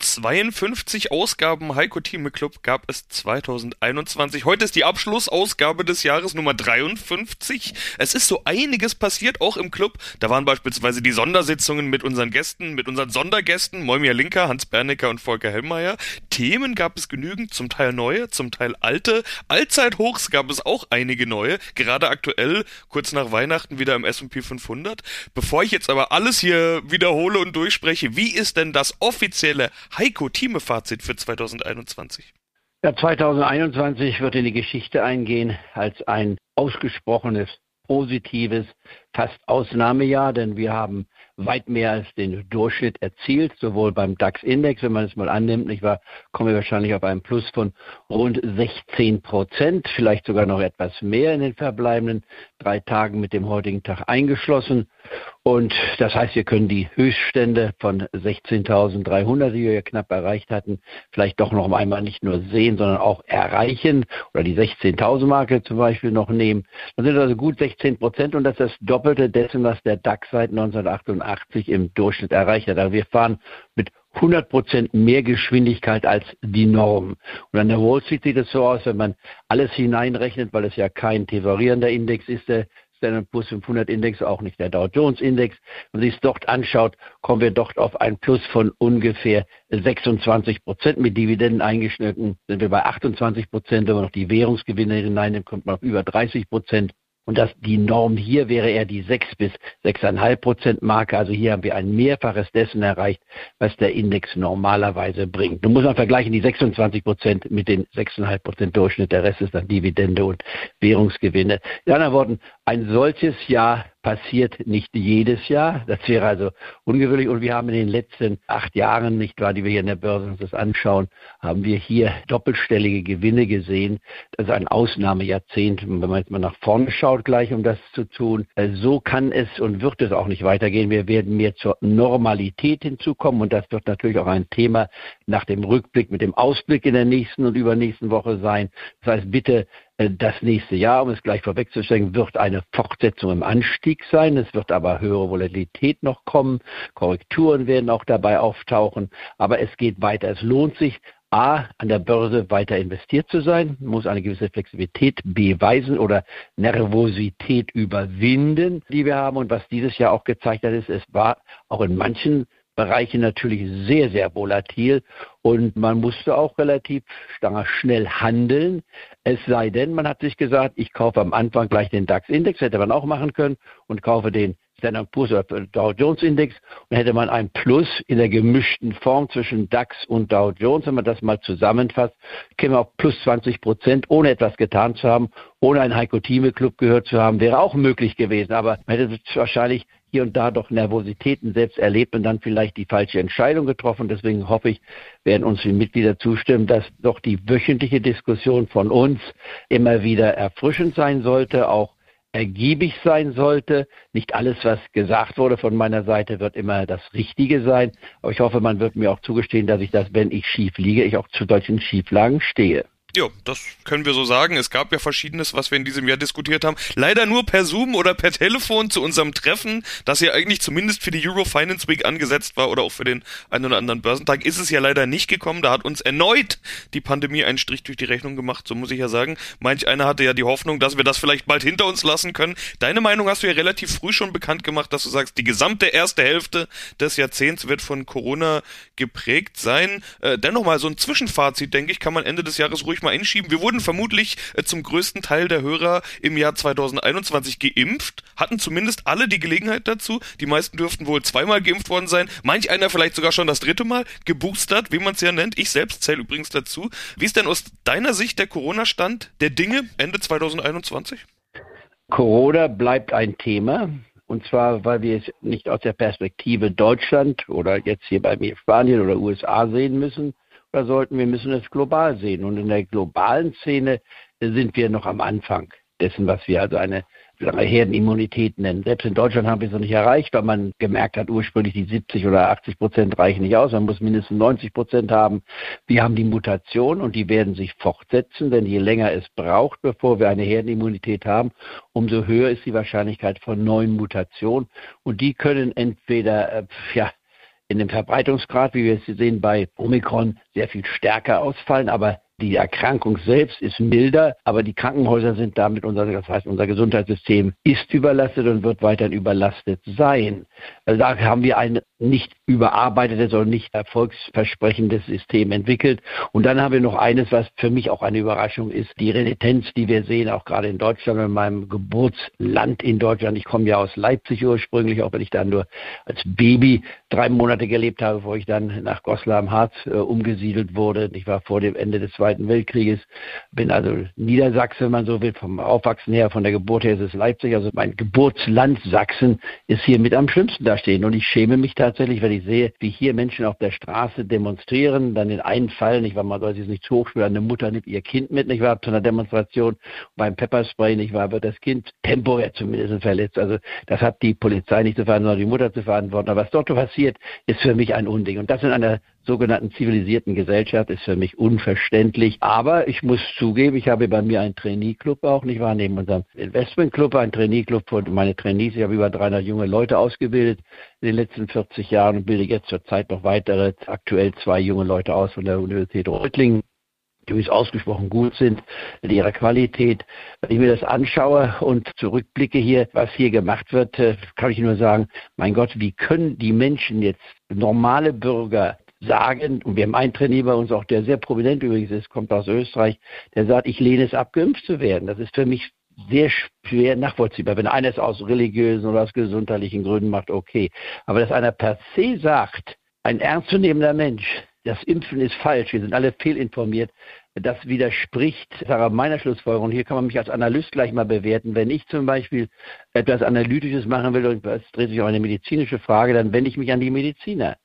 52 Ausgaben Heiko Thieme Club gab es 2021. Heute ist die Abschlussausgabe des Jahres Nummer 53. Es ist so einiges passiert, auch im Club. Da waren beispielsweise die Sondersitzungen mit unseren Gästen, mit unseren Sondergästen, Moimir Linker, Hans Bernecker und Volker Hellmeier. Themen gab es genügend, zum Teil neue, zum Teil alte. Allzeithochs gab es auch einige neue, gerade aktuell, kurz nach Weihnachten wieder im S&P 500. Bevor ich jetzt aber alles hier wiederhole und durchspreche, wie ist denn das offizielle Heiko Thieme Fazit für 2021? Ja, 2021 wird in die Geschichte eingehen als ein ausgesprochenes, positives, fast Ausnahmejahr, denn wir haben weit mehr als den Durchschnitt erzielt, sowohl beim DAX-Index, wenn man es mal annimmt, nicht wahr, kommen wir wahrscheinlich auf einen Plus von rund 16 Prozent, vielleicht sogar noch etwas mehr in den verbleibenden drei Tagen mit dem heutigen Tag eingeschlossen. Und das heißt, wir können die Höchststände von 16.300, die wir knapp erreicht hatten, vielleicht doch noch einmal nicht nur sehen, sondern auch erreichen oder die 16.000 Marke zum Beispiel noch nehmen. Dann sind also gut 16 Prozent und das ist das Doppelte dessen, was der DAX seit 1988 im Durchschnitt erreicht hat. Also wir fahren mit 100 Prozent mehr Geschwindigkeit als die Norm. Und an der Wall Street sieht es so aus, wenn man alles hineinrechnet, weil es ja kein tesorierender Index ist, der Standard Poor's 500 Index, auch nicht der Dow Jones Index. Wenn man sich dort anschaut, kommen wir dort auf ein Plus von ungefähr 26 Prozent. Mit Dividenden eingeschnitten sind wir bei 28 Prozent. Wenn man noch die Währungsgewinne hineinnimmt, kommt man auf über 30 Prozent. Und dass die Norm hier wäre eher die 6 bis 6,5 Prozent Marke. Also hier haben wir ein Mehrfaches dessen erreicht, was der Index normalerweise bringt. Nun muss man vergleichen die 26 Prozent mit den 6,5 Prozent Durchschnitt. Der Rest ist dann Dividende und Währungsgewinne. In anderen Worten, ein solches Jahr passiert nicht jedes Jahr. Das wäre also ungewöhnlich. Und wir haben in den letzten acht Jahren, nicht wahr, die wir hier in der Börse uns das anschauen, haben wir hier doppelstellige Gewinne gesehen. Das ist ein Ausnahmejahrzehnt, wenn man jetzt mal nach vorne schaut, gleich um das zu tun. Äh, so kann es und wird es auch nicht weitergehen. Wir werden mehr zur Normalität hinzukommen. Und das wird natürlich auch ein Thema nach dem Rückblick mit dem Ausblick in der nächsten und übernächsten Woche sein. Das heißt, bitte das nächste Jahr, um es gleich vorwegzustellen, wird eine Fortsetzung im Anstieg sein. Es wird aber höhere Volatilität noch kommen. Korrekturen werden auch dabei auftauchen. Aber es geht weiter. Es lohnt sich, A, an der Börse weiter investiert zu sein, muss eine gewisse Flexibilität beweisen oder Nervosität überwinden, die wir haben. Und was dieses Jahr auch gezeigt hat, ist, es war auch in manchen Bereiche natürlich sehr, sehr volatil und man musste auch relativ schnell handeln. Es sei denn, man hat sich gesagt, ich kaufe am Anfang gleich den DAX-Index, hätte man auch machen können, und kaufe den Standard Poor's oder Dow Jones Index und hätte man ein Plus in der gemischten Form zwischen DAX und Dow Jones, wenn man das mal zusammenfasst, käme auf plus 20 Prozent, ohne etwas getan zu haben, ohne einen Heiko Thieme Club gehört zu haben, wäre auch möglich gewesen. Aber man hätte wahrscheinlich hier und da doch Nervositäten selbst erlebt und dann vielleicht die falsche Entscheidung getroffen. Deswegen hoffe ich, werden uns die Mitglieder zustimmen, dass doch die wöchentliche Diskussion von uns immer wieder erfrischend sein sollte, auch ergiebig sein sollte. Nicht alles, was gesagt wurde von meiner Seite, wird immer das Richtige sein. Aber ich hoffe, man wird mir auch zugestehen, dass ich das, wenn ich schief liege, ich auch zu solchen Schieflagen stehe. Ja, das können wir so sagen. Es gab ja verschiedenes, was wir in diesem Jahr diskutiert haben. Leider nur per Zoom oder per Telefon zu unserem Treffen, das ja eigentlich zumindest für die Euro Finance Week angesetzt war oder auch für den einen oder anderen Börsentag, ist es ja leider nicht gekommen. Da hat uns erneut die Pandemie einen Strich durch die Rechnung gemacht, so muss ich ja sagen. Manch einer hatte ja die Hoffnung, dass wir das vielleicht bald hinter uns lassen können. Deine Meinung hast du ja relativ früh schon bekannt gemacht, dass du sagst, die gesamte erste Hälfte des Jahrzehnts wird von Corona geprägt sein. Äh, dennoch mal so ein Zwischenfazit, denke ich, kann man Ende des Jahres ruhig ruhig mal einschieben. Wir wurden vermutlich äh, zum größten Teil der Hörer im Jahr 2021 geimpft, hatten zumindest alle die Gelegenheit dazu. Die meisten dürften wohl zweimal geimpft worden sein, manch einer vielleicht sogar schon das dritte Mal, geboostert, wie man es ja nennt. Ich selbst zähle übrigens dazu. Wie ist denn aus deiner Sicht der Corona-Stand der Dinge Ende 2021? Corona bleibt ein Thema. Und zwar, weil wir es nicht aus der Perspektive Deutschland oder jetzt hier bei mir Spanien oder USA sehen müssen, oder sollten wir müssen es global sehen. Und in der globalen Szene sind wir noch am Anfang dessen, was wir also eine Herdenimmunität nennen. Selbst in Deutschland haben wir es noch nicht erreicht, weil man gemerkt hat, ursprünglich die 70 oder 80 Prozent reichen nicht aus. Man muss mindestens 90 Prozent haben. Wir haben die Mutation und die werden sich fortsetzen, denn je länger es braucht, bevor wir eine Herdenimmunität haben, umso höher ist die Wahrscheinlichkeit von neuen Mutationen. Und die können entweder, äh, ja, in dem Verbreitungsgrad, wie wir es sehen bei Omikron, sehr viel stärker ausfallen, aber die Erkrankung selbst ist milder, aber die Krankenhäuser sind damit, unser, das heißt, unser Gesundheitssystem ist überlastet und wird weiterhin überlastet sein. Also da haben wir ein nicht überarbeitetes und nicht erfolgsversprechendes System entwickelt. Und dann haben wir noch eines, was für mich auch eine Überraschung ist, die Renitenz, die wir sehen, auch gerade in Deutschland, in meinem Geburtsland in Deutschland. Ich komme ja aus Leipzig ursprünglich, auch wenn ich dann nur als Baby drei Monate gelebt habe, bevor ich dann nach Goslar am Harz äh, umgesiedelt wurde. Ich war vor dem Ende des Zweiten Weltkrieges, bin also Niedersachse, wenn man so will, vom Aufwachsen her, von der Geburt her ist es Leipzig. Also mein Geburtsland Sachsen ist hier mit am schlimmsten dastehen. Und ich schäme mich tatsächlich, wenn ich sehe, wie hier Menschen auf der Straße demonstrieren, dann in einen Fall, nicht, weil man soll sich nicht zu hoch eine Mutter nimmt ihr Kind mit, nicht wahr, zu einer Demonstration, beim Pepperspray, nicht wahr, wird das Kind temporär zumindest verletzt. Also das hat die Polizei nicht zu verantworten, sondern die Mutter zu verantworten. Aber was dort passiert, ist für mich ein Unding. Und das in einer sogenannten zivilisierten Gesellschaft ist für mich unverständlich. Aber ich muss zugeben, ich habe bei mir einen Trainee-Club auch, nicht wahr, neben unserem Investment-Club, einen Trainee-Club für meine Trainees. Ich habe über 300 junge Leute ausgebildet in den letzten 40 Jahren und bilde jetzt zurzeit noch weitere, aktuell zwei junge Leute aus von der Universität Reutlingen die übrigens ausgesprochen gut sind, in ihrer Qualität. Wenn ich mir das anschaue und zurückblicke hier, was hier gemacht wird, äh, kann ich nur sagen, mein Gott, wie können die Menschen jetzt, normale Bürger, sagen, und wir haben einen Trainer bei uns auch, der sehr prominent übrigens ist, kommt aus Österreich, der sagt, ich lehne es ab, geimpft zu werden. Das ist für mich sehr schwer nachvollziehbar. Wenn einer es aus religiösen oder aus gesundheitlichen Gründen macht, okay. Aber dass einer per se sagt, ein ernstzunehmender Mensch, das Impfen ist falsch, wir sind alle fehlinformiert, das widerspricht meiner Schlussfolgerung. Hier kann man mich als Analyst gleich mal bewerten. Wenn ich zum Beispiel etwas Analytisches machen will, und es dreht sich um eine medizinische Frage, dann wende ich mich an die Mediziner.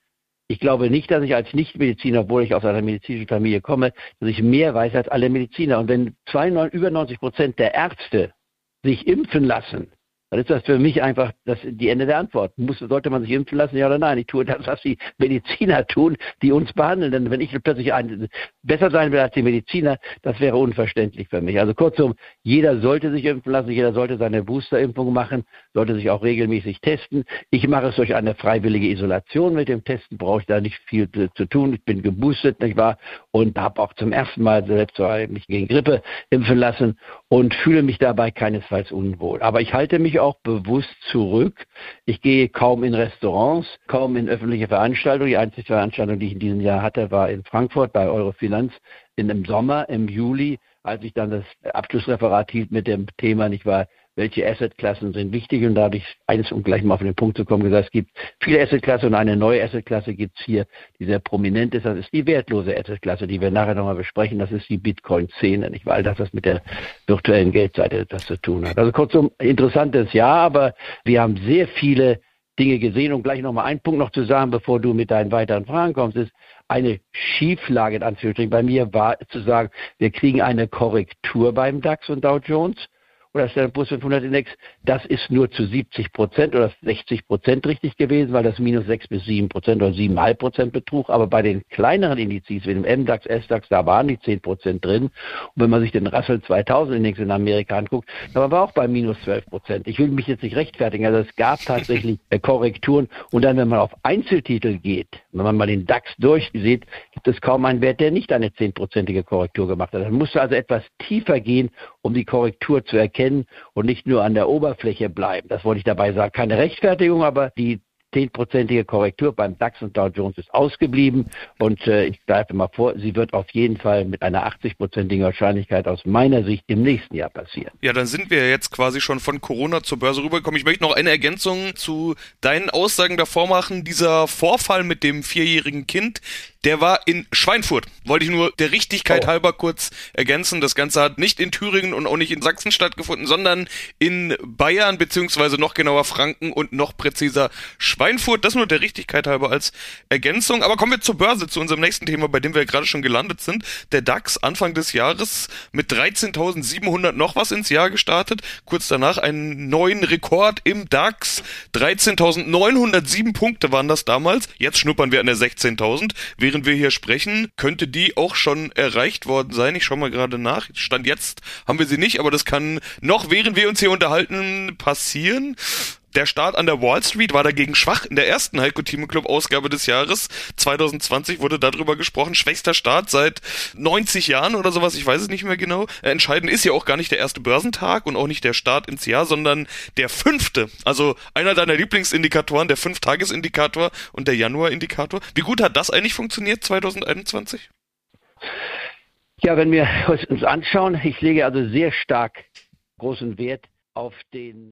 Ich glaube nicht, dass ich als Nichtmediziner, obwohl ich aus einer medizinischen Familie komme, dass ich mehr weiß als alle Mediziner. Und wenn 92, über 90 Prozent der Ärzte sich impfen lassen, dann ist das für mich einfach das, die Ende der Antwort. Muss, sollte man sich impfen lassen, ja oder nein? Ich tue das, was die Mediziner tun, die uns behandeln. Denn wenn ich plötzlich ein, besser sein will als die Mediziner, das wäre unverständlich für mich. Also kurzum, jeder sollte sich impfen lassen, jeder sollte seine Boosterimpfung machen, sollte sich auch regelmäßig testen. Ich mache es durch eine freiwillige Isolation. Mit dem Testen brauche ich da nicht viel zu, tun. Ich bin geboostet, nicht wahr? Und habe auch zum ersten Mal selbst mich gegen Grippe impfen lassen und fühle mich dabei keinesfalls unwohl. Aber ich halte mich auch bewusst zurück. Ich gehe kaum in Restaurants, kaum in öffentliche Veranstaltungen. Die einzige Veranstaltung, die ich in diesem Jahr hatte, war in Frankfurt bei Eurofinanz in dem Sommer, im Juli, als ich dann das Abschlussreferat hielt mit dem Thema, nicht wahr, welche Assetklassen sind wichtig. Und da habe ich eines, um gleich mal auf den Punkt zu kommen, gesagt, es gibt viele Assetklassen und eine neue Assetklasse gibt es hier, die sehr prominent ist, das ist die wertlose Assetklasse, die wir nachher nochmal besprechen, das ist die Bitcoin-Szene, nicht weil das was mit der virtuellen Geldseite das zu tun hat. Also kurzum, interessantes Jahr, aber wir haben sehr viele Dinge gesehen. Und gleich nochmal einen Punkt noch zu sagen, bevor du mit deinen weiteren Fragen kommst, ist, eine Schieflage in Anführungsstrichen bei mir war zu sagen, wir kriegen eine Korrektur beim DAX und Dow Jones oder Standard Poor's 500 Index, das ist nur zu 70 Prozent oder 60 Prozent richtig gewesen, weil das minus 6 bis 7 Prozent oder 7,5 Prozent betrug. Aber bei den kleineren Indizes, wie dem MDAX, SDAX, da waren die 10 Prozent drin. Und wenn man sich den Russell 2000 Index in Amerika anguckt, da war auch bei minus 12 Prozent. Ich will mich jetzt nicht rechtfertigen, also es gab tatsächlich Korrekturen. Und dann, wenn man auf Einzeltitel geht, wenn man mal den DAX durchsieht, gibt es kaum einen Wert, der nicht eine 10-prozentige Korrektur gemacht hat. Dann musste also etwas tiefer gehen, um die Korrektur zu erkennen erkennen und nicht nur an der Oberfläche bleiben. Das wollte ich dabei sagen. Keine Rechtfertigung, aber die zehnprozentige Korrektur beim DAX und Dow Jones ist ausgeblieben und äh, ich greife mal vor, sie wird auf jeden Fall mit einer 80-prozentigen Wahrscheinlichkeit aus meiner Sicht im nächsten Jahr passieren. Ja, dann sind wir jetzt quasi schon von Corona zur Börse rübergekommen. Ich möchte noch eine Ergänzung zu deinen Aussagen davor machen. Dieser Vorfall mit dem vierjährigen Kind, der war in Schweinfurt. Wollte ich nur der Richtigkeit oh. halber kurz ergänzen. Das Ganze hat nicht in Thüringen und auch nicht in Sachsen stattgefunden, sondern in Bayern beziehungsweise noch genauer Franken und noch präziser Schweinfurt. Das nur der Richtigkeit halber als Ergänzung. Aber kommen wir zur Börse, zu unserem nächsten Thema, bei dem wir gerade schon gelandet sind. Der DAX Anfang des Jahres mit 13.700 noch was ins Jahr gestartet. Kurz danach einen neuen Rekord im DAX. 13.907 Punkte waren das damals. Jetzt schnuppern wir an der 16.000. Während wir hier sprechen, könnte die auch schon erreicht worden sein. Ich schaue mal gerade nach. Stand jetzt haben wir sie nicht, aber das kann noch, während wir uns hier unterhalten, passieren. Der Start an der Wall Street war dagegen schwach. In der ersten Heiko Thieme Club Ausgabe des Jahres 2020 wurde darüber gesprochen. Schwächster Start seit 90 Jahren oder sowas. Ich weiß es nicht mehr genau. Entscheidend ist ja auch gar nicht der erste Börsentag und auch nicht der Start ins Jahr, sondern der fünfte. Also einer deiner Lieblingsindikatoren, der Fünf-Tages-Indikator und der Januar-Indikator. Wie gut hat das eigentlich funktioniert 2021? Ja, wenn wir uns anschauen, ich lege also sehr stark großen Wert auf den